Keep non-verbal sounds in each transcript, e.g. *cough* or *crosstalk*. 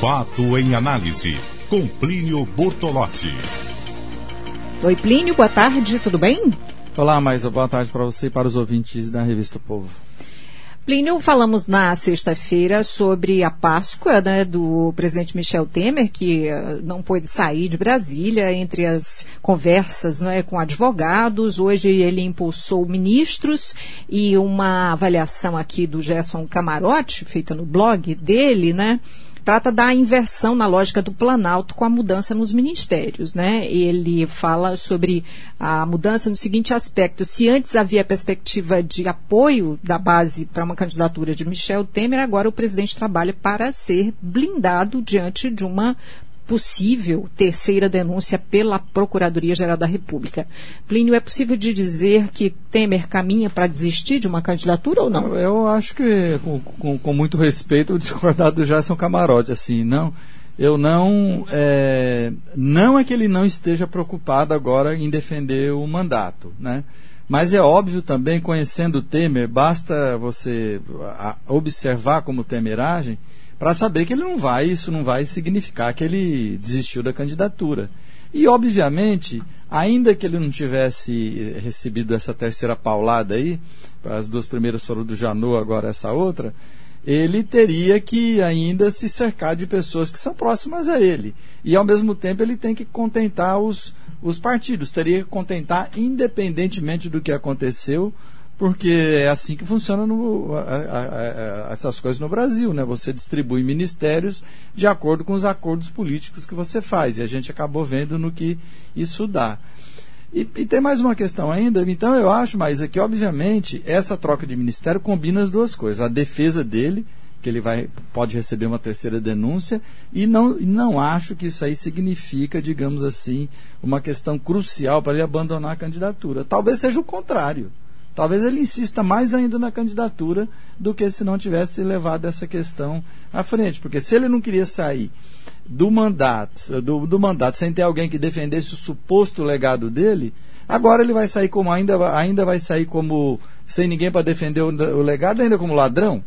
Fato em análise, com Plínio Bortolotti. Oi, Plínio, boa tarde, tudo bem? Olá, Maísa, boa tarde para você e para os ouvintes da Revista o Povo. Plínio, falamos na sexta-feira sobre a Páscoa né, do presidente Michel Temer, que uh, não pôde sair de Brasília entre as conversas né, com advogados. Hoje ele impulsou ministros e uma avaliação aqui do Gerson Camarote, feita no blog dele, né? Trata da inversão na lógica do Planalto com a mudança nos ministérios, né? Ele fala sobre a mudança no seguinte aspecto: se antes havia perspectiva de apoio da base para uma candidatura de Michel Temer, agora o presidente trabalha para ser blindado diante de uma possível terceira denúncia pela Procuradoria-Geral da República. Plínio, é possível de dizer que Temer caminha para desistir de uma candidatura ou não? Eu acho que, com, com, muito respeito, *laughs* o discordar do Gerson Camarote, assim, não. Eu não. É, não é que ele não esteja preocupado agora em defender o mandato, né? Mas é óbvio também, conhecendo o Temer, basta você observar como Temer age, para saber que ele não vai, isso não vai significar que ele desistiu da candidatura. E, obviamente, ainda que ele não tivesse recebido essa terceira paulada aí, as duas primeiras foram do Janot, agora essa outra, ele teria que ainda se cercar de pessoas que são próximas a ele. E, ao mesmo tempo, ele tem que contentar os, os partidos, teria que contentar, independentemente do que aconteceu, porque é assim que funciona no, a, a, a, essas coisas no Brasil, né? Você distribui ministérios de acordo com os acordos políticos que você faz, e a gente acabou vendo no que isso dá. E, e tem mais uma questão ainda, então eu acho, mas que obviamente essa troca de ministério combina as duas coisas, a defesa dele, que ele vai, pode receber uma terceira denúncia, e não, não acho que isso aí significa, digamos assim, uma questão crucial para ele abandonar a candidatura. Talvez seja o contrário talvez ele insista mais ainda na candidatura do que se não tivesse levado essa questão à frente. Porque se ele não queria sair do mandato, do, do mandato sem ter alguém que defendesse o suposto legado dele, agora ele vai sair como ainda, ainda vai sair como sem ninguém para defender o, o legado, ainda como ladrão.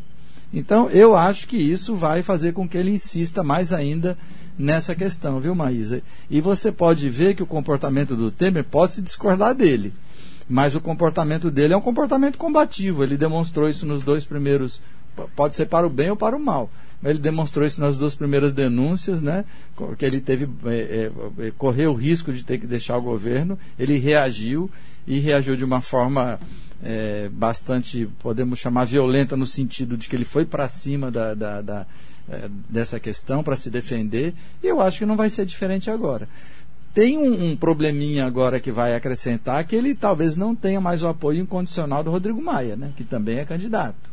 Então, eu acho que isso vai fazer com que ele insista mais ainda nessa questão, viu, Maísa? E você pode ver que o comportamento do Temer pode se discordar dele mas o comportamento dele é um comportamento combativo. Ele demonstrou isso nos dois primeiros, pode ser para o bem ou para o mal. Ele demonstrou isso nas duas primeiras denúncias, né? Que ele teve é, é, correu o risco de ter que deixar o governo. Ele reagiu e reagiu de uma forma é, bastante, podemos chamar violenta no sentido de que ele foi para cima da, da, da é, dessa questão para se defender. E eu acho que não vai ser diferente agora. Tem um, um, probleminha agora que vai acrescentar que ele talvez não tenha mais o apoio incondicional do Rodrigo Maia, né? que também é candidato.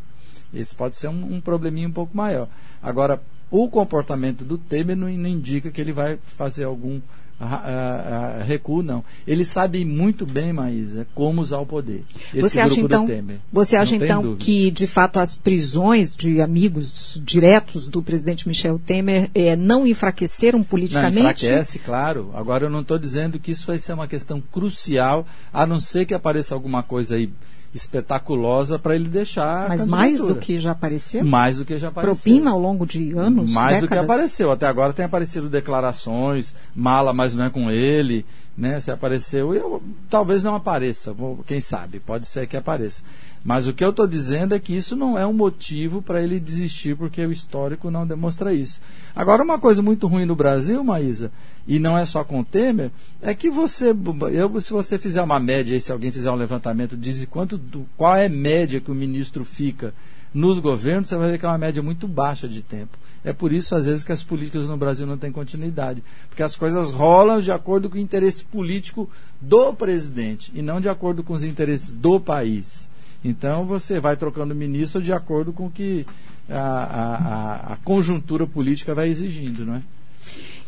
Esse pode ser um, um probleminha um pouco maior. Agora, o comportamento do Temer não, não indica que ele vai fazer algum a, recuo, não. Ele sabe muito bem, Maísa, como usar o poder. você acha então, você acha então que, de fato, as prisões de amigos diretos do presidente Michel Temer é, não enfraqueceram politicamente? Não, enfraquece, claro. Agora, eu não estou dizendo que isso vai ser uma questão crucial, a não ser que apareça alguma coisa aí espetaculosa para ele deixar. Mas mais do que já apareceu? Mais do que já apareceu. Propina ao longo de anos? Mais décadas? do que apareceu. Até agora tem aparecido declarações, mala, não é com ele né? Se apareceu, eu, talvez não apareça, quem sabe, pode ser que apareça. Mas o que eu estou dizendo é que isso não é um motivo para ele desistir, porque o histórico não demonstra isso. Agora, uma coisa muito ruim no Brasil, Maísa, e não é só com o Temer, é que você, eu, se você fizer uma média, se alguém fizer um levantamento, diz quanto, qual é a média que o ministro fica nos governos, você vai ver que é uma média muito baixa de tempo. É por isso, às vezes, que as políticas no Brasil não têm continuidade. Porque as coisas rolam de acordo com o interesse político do presidente e não de acordo com os interesses do país. Então, você vai trocando ministro de acordo com o que a, a, a conjuntura política vai exigindo, não é?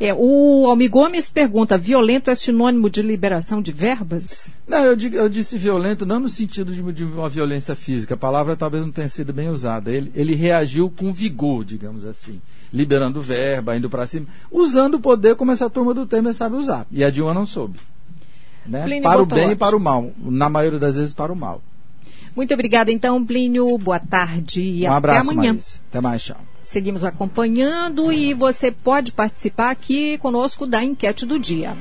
É, o Almi Gomes pergunta: violento é sinônimo de liberação de verbas? Não, eu, eu disse violento não no sentido de, de, uma violência física. A palavra talvez não tenha sido bem usada. Ele, ele reagiu com vigor, digamos assim. Liberando verba, indo para cima. Usando o poder como essa turma do Temer sabe usar. E a Dilma não soube. Né? Para o bem e para o mal. Na maioria das vezes, para o mal. Muito obrigada, então, Plínio. Boa tarde e um até abraço, amanhã. Até mais, tchau. Seguimos acompanhando e você pode participar aqui conosco da enquete do dia.